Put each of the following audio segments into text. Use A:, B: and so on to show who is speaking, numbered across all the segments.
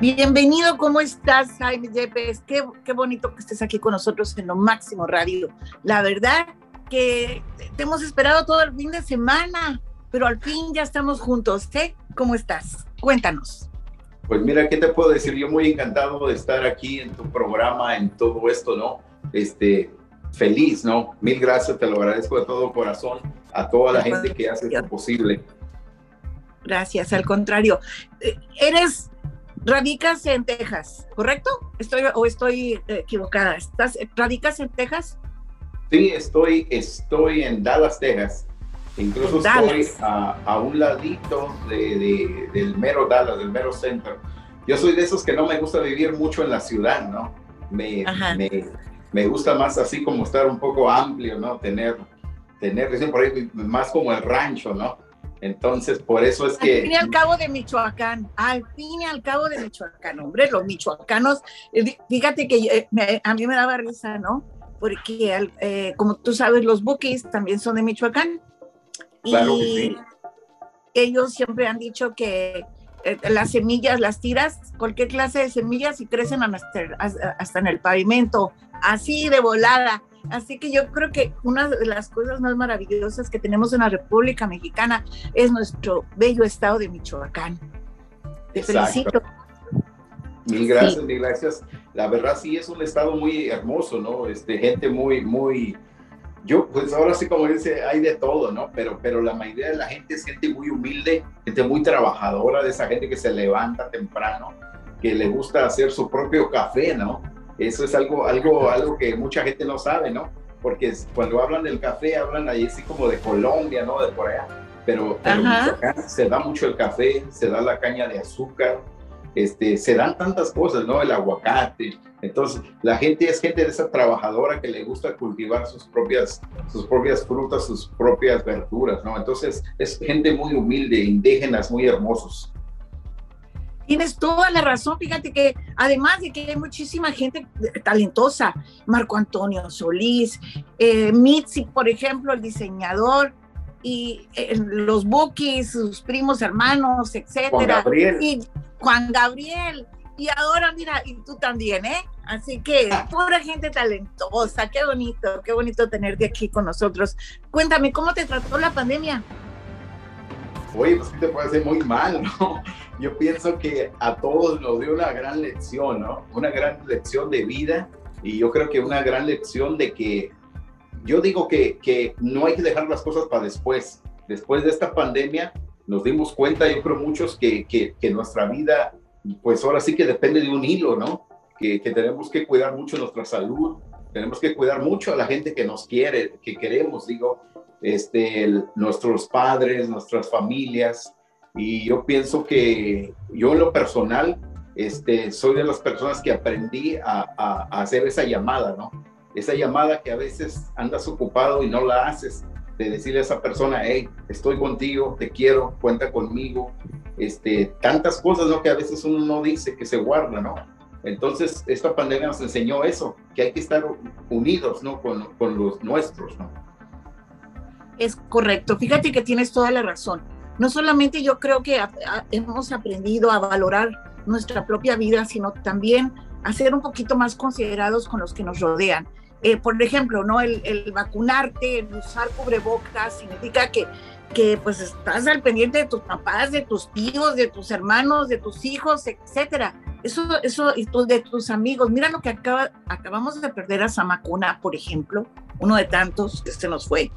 A: Bienvenido, ¿cómo estás, Jaime Yepes? Qué, qué bonito que estés aquí con nosotros en lo máximo radio. La verdad que te hemos esperado todo el fin de semana, pero al fin ya estamos juntos. ¿eh? ¿Cómo estás? Cuéntanos.
B: Pues mira, ¿qué te puedo decir? Yo muy encantado de estar aquí en tu programa, en todo esto, ¿no? Este, feliz, ¿no? Mil gracias, te lo agradezco de todo corazón a toda la gente que hace esto posible.
A: Gracias, al contrario. Eh, eres, radicas en Texas, ¿correcto? Estoy o estoy equivocada. ¿Estás, radicas en Texas?
B: Sí, estoy, estoy en Dallas, Texas. Incluso estoy a, un ladito de, del mero Dallas, del mero centro. Yo soy de esos que no me gusta vivir mucho en la ciudad, ¿no? Me, me, me, gusta más así como estar un poco amplio, ¿no? Tener, tener, por ahí, más como el rancho, ¿no? Entonces, por eso es que...
A: Al fin y al cabo de Michoacán, al fin y al cabo de Michoacán, hombre, los michoacanos, eh, fíjate que eh, a mí me daba risa, ¿no? Porque, eh, como tú sabes, los buques también son de Michoacán.
B: Claro y sí.
A: ellos siempre han dicho que las semillas, las tiras, cualquier clase de semillas y crecen hasta, hasta en el pavimento, así de volada. Así que yo creo que una de las cosas más maravillosas que tenemos en la República Mexicana es nuestro bello estado de Michoacán. Te felicito.
B: Mil gracias, mil gracias. La verdad sí es un estado muy hermoso, ¿no? Este, gente muy, muy, yo, pues ahora sí como dice, hay de todo, ¿no? Pero, pero la mayoría de la gente es gente muy humilde, gente muy trabajadora, de esa gente que se levanta temprano, que le gusta hacer su propio café, ¿no? Eso es algo, algo, algo que mucha gente no sabe, ¿no? Porque cuando hablan del café, hablan ahí así como de Colombia, ¿no? De por allá. Pero, pero se da mucho el café, se da la caña de azúcar, este, se dan tantas cosas, ¿no? El aguacate. Entonces, la gente es gente de esa trabajadora que le gusta cultivar sus propias, sus propias frutas, sus propias verduras, ¿no? Entonces, es gente muy humilde, indígenas muy hermosos.
A: Tienes toda la razón, fíjate que además de que hay muchísima gente talentosa, Marco Antonio Solís, eh, Mitzi, por ejemplo, el diseñador, y eh, los Bukis, sus primos hermanos, etcétera. Y Juan Gabriel. Y ahora, mira, y tú también, ¿eh? Así que pura gente talentosa, qué bonito, qué bonito tenerte aquí con nosotros. Cuéntame, ¿cómo te trató la pandemia?
B: Oye, pues te puede ser muy mal, ¿no? Yo pienso que a todos nos dio una gran lección, ¿no? Una gran lección de vida y yo creo que una gran lección de que yo digo que, que no hay que dejar las cosas para después. Después de esta pandemia nos dimos cuenta, yo creo muchos, que, que, que nuestra vida, pues ahora sí que depende de un hilo, ¿no? Que, que, tenemos que cuidar mucho nuestra salud, tenemos que cuidar mucho a la gente que nos quiere, que queremos, digo, este, nuestros padres, nuestras familias. Y yo pienso que yo en lo personal, este, soy de las personas que aprendí a, a, hacer esa llamada, ¿no? Esa llamada que a veces andas ocupado y no la haces, de decirle a esa persona, hey, estoy contigo, te quiero, cuenta conmigo, este, tantas cosas, ¿no? Que a veces uno no dice, que se guarda, ¿no? Entonces, esta pandemia nos enseñó eso, que hay que estar unidos, ¿no? Con, con los nuestros, ¿no?
A: Es correcto. Fíjate que tienes toda la razón. No solamente yo creo que hemos aprendido a valorar nuestra propia vida, sino también a ser un poquito más considerados con los que nos rodean. Eh, por ejemplo, ¿no? El, vacunarte, el usar cubrebocas, significa que, que pues estás al pendiente de tus papás, de tus tíos, de tus hermanos, de tus hijos, etcétera. Eso, eso, y de tus amigos. Mira lo que acaba, acabamos de perder a Samacuna, por ejemplo, uno de tantos que se nos fue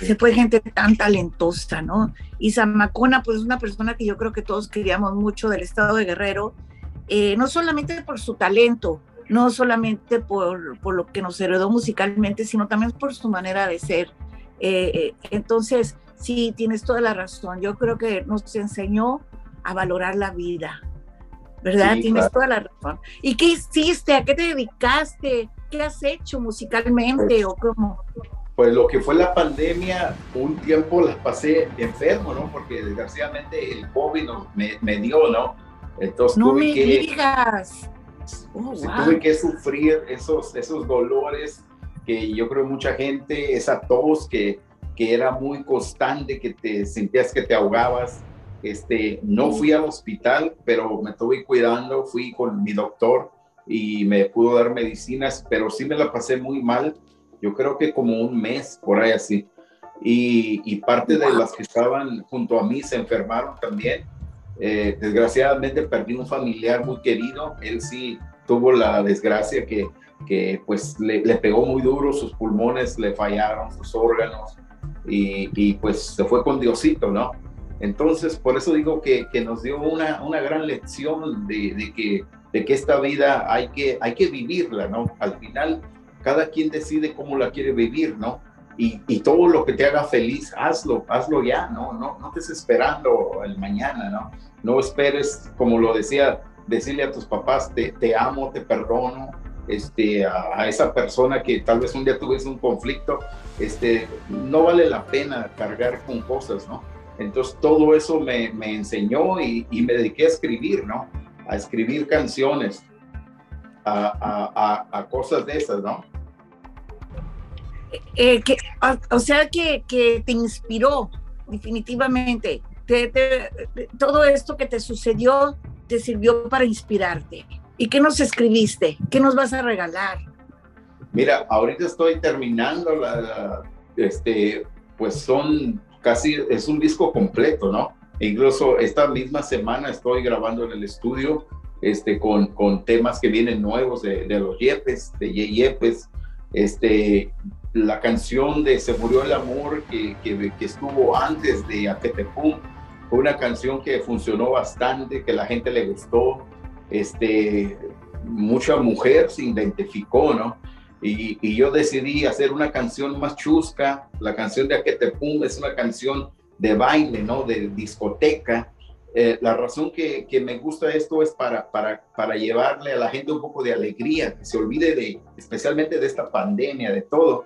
A: se fue gente tan talentosa, ¿no? Y Samacona, pues es una persona que yo creo que todos queríamos mucho del estado de Guerrero, eh, no solamente por su talento, no solamente por, por, lo que nos heredó musicalmente, sino también por su manera de ser. Eh, eh, entonces, sí, tienes toda la razón. Yo creo que nos enseñó a valorar la vida, ¿verdad? tienes toda la razón. ¿Y qué hiciste? ¿A qué te dedicaste? ¿Qué has hecho musicalmente pues o cómo?
B: Pues lo que fue la pandemia, un tiempo las pasé enfermo, ¿no? Porque desgraciadamente el COVID me, me dio, ¿no?
A: Entonces no tuve me que, digas.
B: Oh, tuve que sufrir esos, esos dolores que yo creo mucha gente, esa tos que, que era muy constante, que te sentías que te ahogabas. este, no fui al hospital, pero me estuve cuidando, fui con mi doctor y me pudo dar medicinas, pero sí me la pasé muy mal, yo creo que como un mes, por ahí así. Y, y parte de las que estaban junto a mí se enfermaron también. Eh, desgraciadamente perdí un familiar muy querido, él sí tuvo la desgracia que, que pues le, le, pegó muy duro, sus pulmones le fallaron, sus órganos, y, y, pues se fue con Diosito, ¿no? Entonces, por eso digo que, que nos dio una, una gran lección de, de, que, de que esta vida hay que, hay que vivirla, ¿no? Al final, cada quien decide cómo la quiere vivir, ¿no? Y, y, todo lo que te haga feliz, hazlo, hazlo ya, ¿no? No, no estés esperando el mañana, ¿no? No esperes, como lo decía, decirle a tus papás, te, te amo, te perdono, este, a, a, esa persona que tal vez un día tuviese un conflicto, este, no vale la pena cargar con cosas, ¿no? Entonces todo eso me, me enseñó y, y, me dediqué a escribir, ¿no? A escribir canciones, a, a, a cosas de esas, ¿no?
A: Eh, que, o, sea que, que, te inspiró definitivamente. Te, te, todo esto que te sucedió te sirvió para inspirarte. ¿Y qué nos escribiste? ¿Qué nos vas a regalar?
B: Mira, ahorita estoy terminando la, la este, pues son casi, es un disco completo, ¿no? E incluso esta misma semana estoy grabando en el estudio este, con, con temas que vienen nuevos de, de los Yepes, de Yepes, este, la canción de Se murió el amor que, que, estuvo antes de Aquetepum, fue una canción que funcionó bastante, que la gente le gustó, este, mucha mujer se identificó, ¿no? Y, y, yo decidí hacer una canción más chusca, la canción de Aquetepum es una canción de baile, ¿no? De discoteca. Eh, la razón que, que, me gusta esto es para, para, para llevarle a la gente un poco de alegría, que se olvide de, especialmente de esta pandemia, de todo,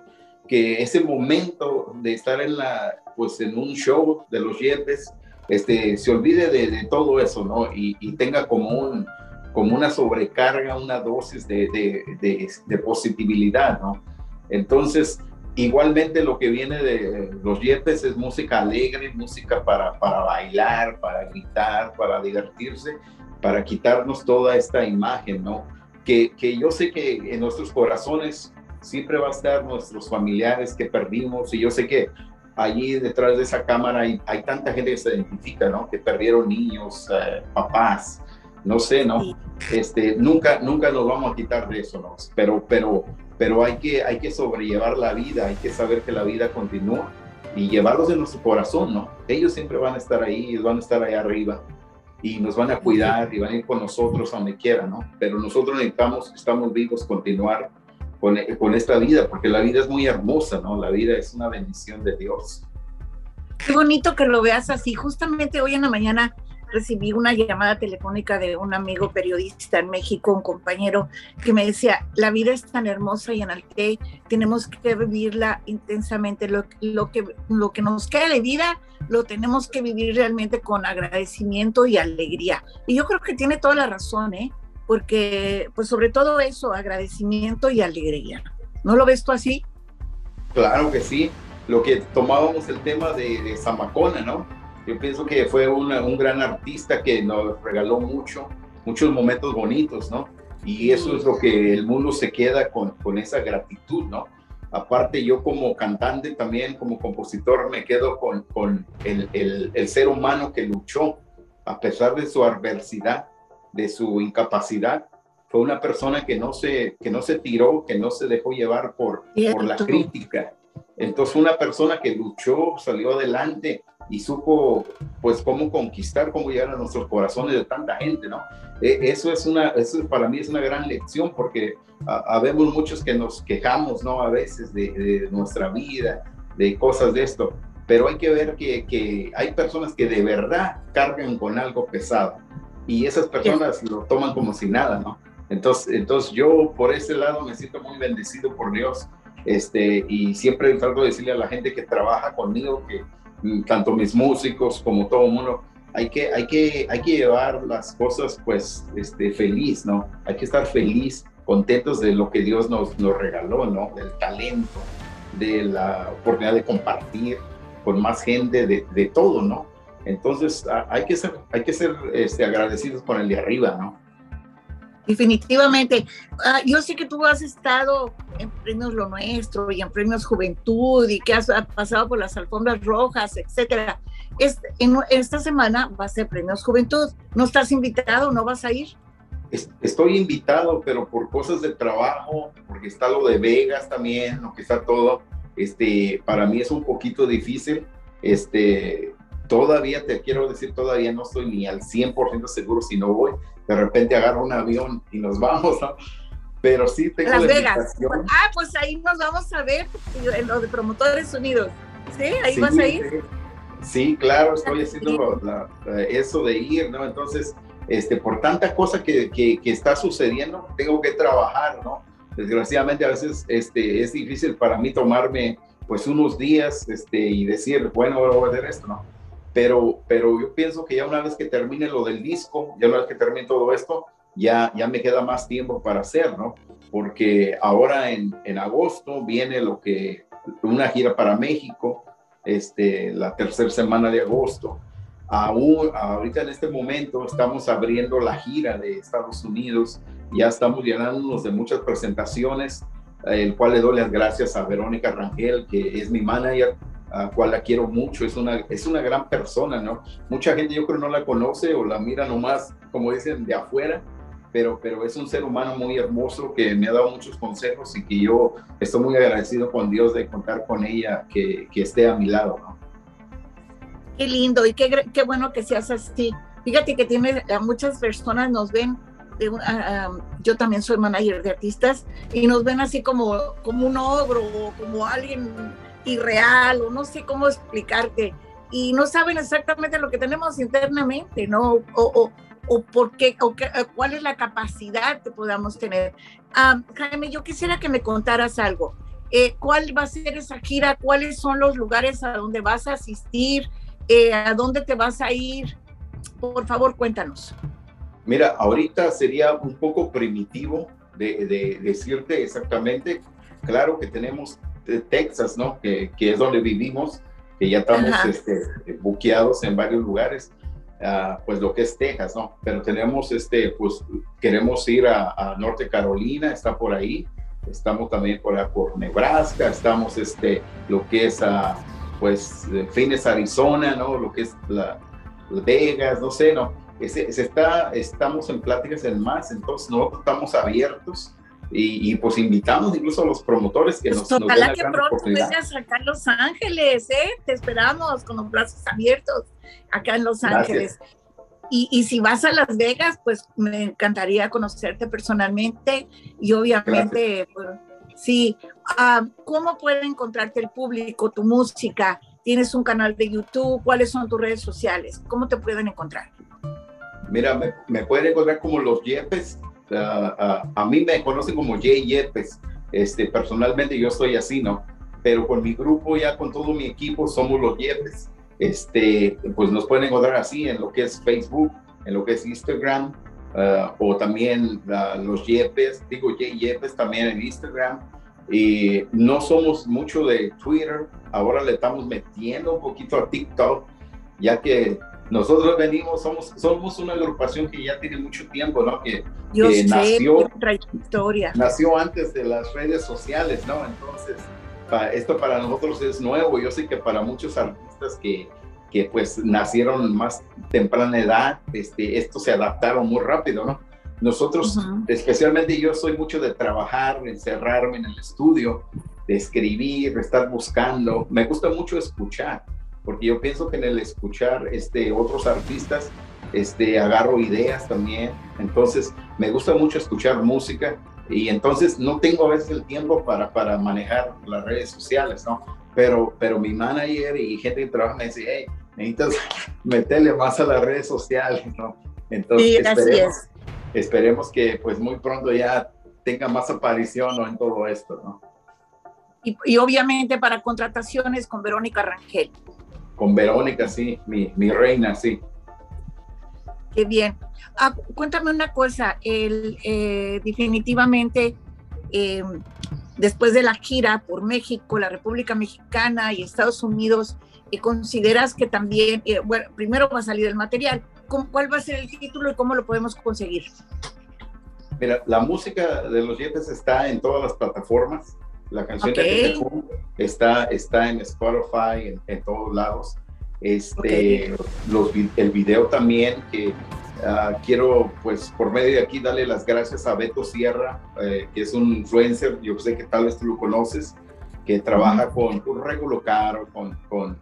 B: que ese momento de estar en, la, pues en un show de los Yepes, este, se olvide de, de todo eso, ¿no? Y, y, tenga como, un, como una sobrecarga, una dosis de, de, de, positividad, ¿no? Entonces, igualmente lo que viene de los Yepes es música alegre, música para, para bailar, para gritar, para divertirse, para quitarnos toda esta imagen, ¿no? Que, que yo sé que en nuestros corazones siempre va a estar nuestros familiares que perdimos y yo sé que allí detrás de esa cámara hay, hay tanta gente que se identifica, ¿no? Que perdieron niños, eh, papás, no sé, ¿no? Este, nunca, nunca nos vamos a quitar de eso, ¿no? Pero, pero, pero hay que, hay que sobrellevar la vida, hay que saber que la vida continúa y llevarlos en nuestro corazón, ¿no? Ellos siempre van a estar ahí, van a estar ahí arriba y nos van a cuidar y van a ir con nosotros a donde quieran, ¿no? Pero nosotros necesitamos, estamos vivos, continuar con, con, esta vida, porque la vida es muy hermosa, ¿no? La vida es una bendición de Dios.
A: Qué bonito que lo veas así. Justamente hoy en la mañana recibí una llamada telefónica de un amigo periodista en México, un compañero, que me decía, la vida es tan hermosa y en el que tenemos que vivirla intensamente. Lo, lo, que, lo que nos queda de vida lo tenemos que vivir realmente con agradecimiento y alegría. Y yo creo que tiene toda la razón, ¿eh? Porque pues sobre todo eso, agradecimiento y alegría. ¿No lo ves tú así?
B: Claro que sí. Lo que tomábamos el tema de, de Zamacona, ¿no? Yo pienso que fue una, un gran artista que nos regaló mucho, muchos momentos bonitos, ¿no? Y eso es lo que el mundo se queda con, con esa gratitud, ¿no? Aparte, yo como cantante también, como compositor, me quedo con, con el, el, el ser humano que luchó a pesar de su adversidad de su incapacidad, fue una persona que no se, que no se tiró, que no se dejó llevar por, por la crítica. Entonces, una persona que luchó, salió adelante y supo, pues, cómo conquistar, cómo llegar a nuestros corazones de tanta gente, ¿no? E, eso es una, eso para mí es una gran lección porque habemos muchos que nos quejamos, ¿no? A veces de, de, nuestra vida, de cosas de esto, pero hay que ver que, que hay personas que de verdad cargan con algo pesado y esas personas lo toman como si nada, ¿no? Entonces, entonces yo por ese lado me siento muy bendecido por Dios este, y siempre trato de decirle a la gente que trabaja conmigo, que mm, tanto mis músicos como todo el mundo, hay que, hay, que, hay que llevar las cosas pues este, feliz, ¿no? Hay que estar feliz, contentos de lo que Dios nos, nos regaló, ¿no? Del talento, de la oportunidad de compartir con más gente, de, de todo, ¿no? Entonces hay que ser, hay que ser este, agradecidos con el de arriba, ¿no?
A: Definitivamente. Ah, yo sé que tú has estado en Premios Lo Nuestro y en Premios Juventud y que has, pasado por las alfombras rojas, etcétera. Este, en, esta semana va a ser Premios Juventud. ¿No estás invitado? ¿No vas a ir?
B: Estoy invitado, pero por cosas de trabajo, porque está lo de Vegas también, lo que está todo, este, para mí es un poquito difícil. Este, todavía te quiero decir, todavía no estoy ni al 100% seguro si no voy. De repente agarro un avión y nos vamos, ¿no? Pero sí tengo
A: Las Vegas. Ah, pues ahí nos vamos a ver en lo de Promotores Unidos. ¿Sí? Ahí vas a ir.
B: Sí, claro, estoy haciendo eso de ir, ¿no? Entonces, este, por tanta cosa que, que, está sucediendo, tengo que trabajar, ¿no? Desgraciadamente a veces este, es difícil para mí tomarme pues unos días este, y decir, bueno, voy a hacer esto, ¿no? Pero, pero yo pienso que ya una vez que termine lo del disco, ya una vez que termine todo esto, ya, ya me queda más tiempo para hacer, ¿no? Porque ahora en, en agosto viene lo que, una gira para México, este, la tercera semana de agosto. Aún, ahorita en este momento estamos abriendo la gira de Estados Unidos, ya estamos llenándonos de muchas presentaciones, el cual le doy las gracias a Verónica Rangel, que es mi manager, a cual la quiero mucho, es una, es una gran persona, ¿no? Mucha gente yo creo no la conoce o la mira nomás, como dicen, de afuera, pero, pero es un ser humano muy hermoso que me ha dado muchos consejos y que yo estoy muy agradecido con Dios de contar con ella, que, que esté a mi lado, ¿no?
A: Qué lindo y qué, qué bueno que seas así. Fíjate que tiene, muchas personas nos ven, de, yo también soy manager de artistas, y nos ven así como, como un ogro o como alguien irreal o no sé cómo explicarte y no saben exactamente lo que tenemos internamente, ¿no? O, o, o por qué, o qué, eh, cuál es la capacidad que podamos tener. Jaime, yo quisiera que me contaras algo. Eh, ¿Cuál va a ser esa gira? ¿Cuáles son los lugares a donde vas a asistir? Eh, ¿A dónde te vas a ir? Por favor, cuéntanos.
B: Mira, ahorita sería un poco primitivo de decirte exactamente. Claro que tenemos Texas, ¿no? Que, que, es donde vivimos, que ya estamos este, buqueados en varios lugares, uh, pues lo que es Texas, ¿no? Pero tenemos, este, pues queremos ir a, a Norte Carolina, está por ahí, estamos también por, por Nebraska, estamos, este, lo que es, uh, pues, Phoenix, Arizona, ¿no? Lo que es la, Vegas, no sé, ¿no? Se, se, está, estamos en pláticas en más, entonces nosotros estamos abiertos y, pues invitamos incluso a los promotores que
A: pues nos, ojalá que pronto vengas acá en Los Ángeles, ¿eh? Te esperamos con los brazos abiertos acá en Los Ángeles. Y, y, si vas a Las Vegas, pues me encantaría conocerte personalmente y obviamente, pues, sí, ah, ¿cómo puede encontrarte el público, tu música? ¿Tienes un canal de YouTube? ¿Cuáles son tus redes sociales? ¿Cómo te pueden encontrar?
B: Mira, me, me pueden encontrar como Los Yepes a, mí me conocen como Jay Yepes, este, personalmente yo estoy así, ¿no? Pero con mi grupo, ya con todo mi equipo, somos los Yepes. Este, pues nos pueden encontrar así en lo que es Facebook, en lo que es Instagram, uh, o también uh, los Yepes, digo Jay Yepes también en Instagram. Y no somos mucho de Twitter, ahora le estamos metiendo un poquito a TikTok, ya que nosotros venimos, somos, somos una agrupación que ya tiene mucho tiempo, ¿no? Que, nació,
A: trayectoria.
B: nació antes de las redes sociales, ¿no? Entonces, esto para nosotros es nuevo. Yo sé que para muchos artistas que, que pues nacieron más temprana edad, este, esto se adaptaron muy rápido, ¿no? Nosotros, especialmente yo soy mucho de trabajar, encerrarme en el estudio, de escribir, de estar buscando. Me gusta mucho escuchar porque yo pienso que en el escuchar este, otros artistas, este, agarro ideas también, entonces me gusta mucho escuchar música y entonces no tengo a veces el tiempo para, para manejar las redes sociales, ¿no? Pero, pero mi manager y gente que trabaja me dice, hey, necesitas meterle más a las redes sociales, ¿no? Entonces, esperemos, esperemos que pues muy pronto ya tenga más aparición ¿no? en todo esto, ¿no?
A: Y, y, obviamente para contrataciones con Verónica Rangel
B: con Verónica, sí, mi, mi reina, sí.
A: Qué bien. Ah, cuéntame una cosa, el, eh, definitivamente eh, después de la gira por México, la República Mexicana y Estados Unidos, consideras que también, eh, bueno, primero va a salir el material, ¿cuál va a ser el título y cómo lo podemos conseguir?
B: Mira, la música de los Yepes está en todas las plataformas. La canción de está, está en Spotify, en, todos lados. Este, los, el video también, que ah, quiero, pues, por medio de aquí, darle las gracias a Beto Sierra, eh, que es un influencer, yo sé que tal vez tú lo conoces, que trabaja con un Regulo Caro, con, con,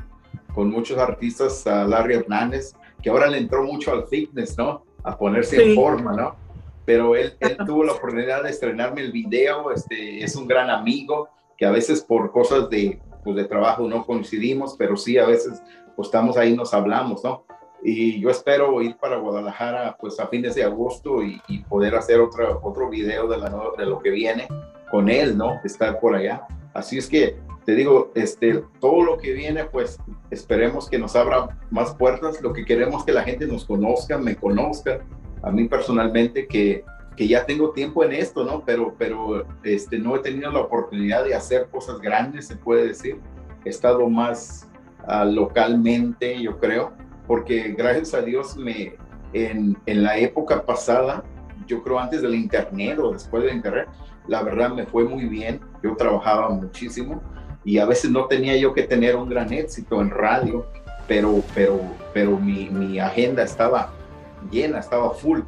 B: con, muchos artistas, a Larry Hernández, que ahora le entró mucho al fitness, ¿no? A ponerse en forma, ¿no? Pero él, él, tuvo la oportunidad de estrenarme el video, este, es un gran amigo, que a veces por cosas de, pues, de trabajo no coincidimos, pero sí a veces pues estamos ahí, nos hablamos, ¿no? Y yo espero ir para Guadalajara pues a fines de agosto y, poder hacer otro, otro video de, la, de lo que viene con él, ¿no? Estar por allá. Así es que te digo, este, todo lo que viene, pues esperemos que nos abra más puertas. Lo que queremos que la gente nos conozca, me conozca, a mí personalmente, que, que ya tengo tiempo en esto, ¿no? Pero, pero este, no he tenido la oportunidad de hacer cosas grandes, se puede decir. He estado más uh, localmente, yo creo, porque gracias a Dios me, en, en la época pasada, yo creo antes del internet o después del internet, la verdad me fue muy bien, yo trabajaba muchísimo y a veces no tenía yo que tener un gran éxito en radio, pero, pero, pero mi, mi agenda estaba llena, estaba full.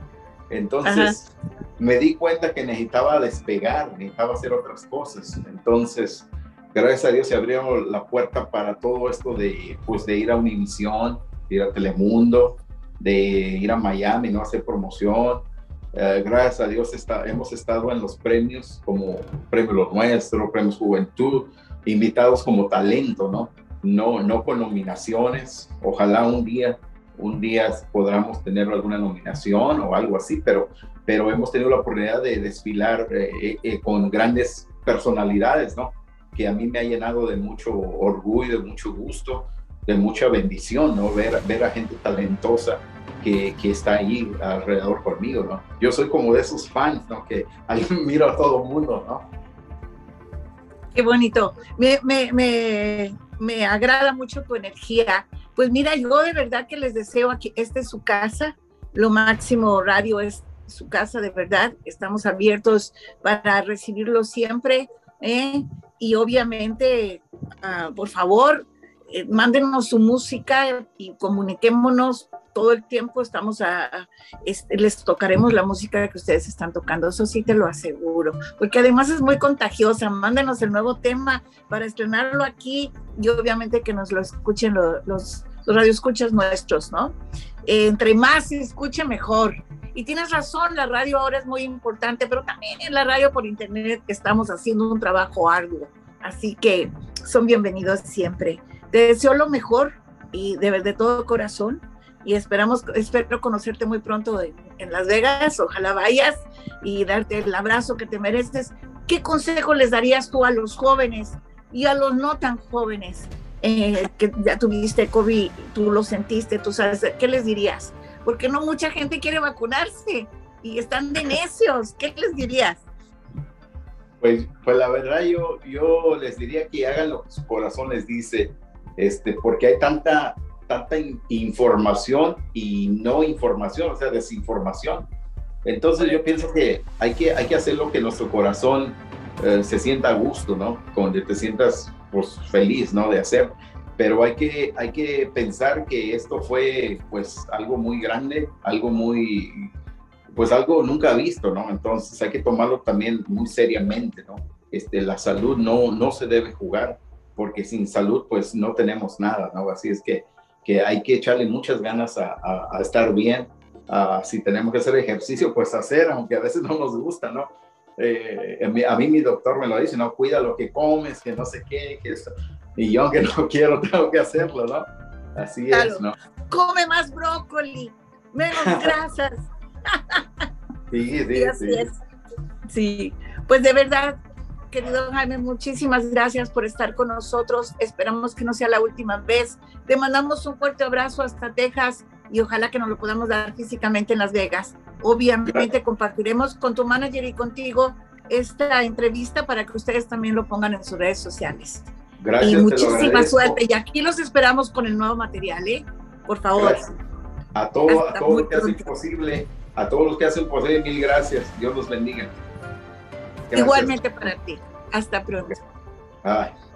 B: Entonces me di cuenta que necesitaba despegar, necesitaba hacer otras cosas. Entonces, gracias a Dios se abrió la puerta para todo esto de, pues, de ir a Univisión, de ir a Telemundo, de ir a Miami, no hacer promoción, eh, gracias a Dios está, hemos estado en los premios como Premio Lo Nuestro, Premios Juventud, invitados como talento, ¿no? No, no con nominaciones. Ojalá un día, un día podamos tener alguna nominación o algo así, pero, pero hemos tenido la oportunidad de desfilar eh, eh, con grandes personalidades, ¿no? Que a mí me ha llenado de mucho orgullo, de mucho gusto, de mucha bendición, ¿no? Ver, ver a gente talentosa que, está ahí alrededor conmigo, ¿no? Yo soy como de esos fans, ¿no? Que miro a todo el mundo, ¿no?
A: Qué bonito. Me, me, me, agrada mucho tu energía. Pues mira, yo de verdad que les deseo aquí, esta es su casa, lo máximo radio es su casa, de verdad. Estamos abiertos para recibirlo siempre. ¿eh? Y obviamente, ah, por favor, eh, mándenos su música y comuniquémonos todo el tiempo estamos a, este, les tocaremos la música que ustedes están tocando, eso sí te lo aseguro, porque además es muy contagiosa, mándenos el nuevo tema para estrenarlo aquí y obviamente que nos lo escuchen los, los, radioescuchas nuestros, ¿no? entre más se escuche mejor. Y tienes razón, la radio ahora es muy importante, pero también en la radio por internet estamos haciendo un trabajo arduo. Así que son bienvenidos siempre. Te deseo lo mejor y de, de todo corazón y esperamos, espero conocerte muy pronto en, Las Vegas, ojalá vayas y darte el abrazo que te mereces. ¿Qué consejo les darías tú a los jóvenes y a los no tan jóvenes eh, que ya tuviste COVID, tú lo sentiste, tú sabes, ¿qué les dirías? Porque no mucha gente quiere vacunarse y están de necios, ¿qué les dirías?
B: Pues, pues la verdad yo, yo les diría que hagan lo que su corazón les dice, este, porque hay tanta, tanta información y no información, o sea, desinformación. Entonces yo pienso que hay que, hay que hacer lo que nuestro corazón eh, se sienta a gusto, ¿no? Donde te sientas pues, feliz, ¿no? De hacer. Pero hay que, hay que pensar que esto fue pues algo muy grande, algo muy, pues algo nunca visto, ¿no? Entonces hay que tomarlo también muy seriamente, ¿no? Este, la salud no, no se debe jugar porque sin salud pues no tenemos nada, ¿no? Así es que que hay que echarle muchas ganas a, estar bien. si tenemos que hacer ejercicio, pues hacer, aunque a veces no nos gusta, ¿no? Eh, a mí mi doctor me lo dice, no, cuida lo que comes, que no sé qué, que esto. Y yo aunque no quiero, tengo que hacerlo, ¿no? Así es, ¿no?
A: Come más brócoli, menos grasas.
B: sí, sí, sí.
A: Sí, pues de verdad, Querido Jaime, muchísimas gracias por estar con nosotros. Esperamos que no sea la última vez. Te mandamos un fuerte abrazo hasta Texas y ojalá que nos lo podamos dar físicamente en Las Vegas. Obviamente compartiremos con tu manager y contigo esta entrevista para que ustedes también lo pongan en sus redes sociales.
B: Gracias.
A: Y muchísima suerte. Y aquí los esperamos con el nuevo material, ¿eh? Por favor.
B: A todo, a todo lo que hacen posible, a todos los que hacen posible, mil gracias. Dios los bendiga.
A: Igualmente para ti. Hasta pronto.
B: Bye.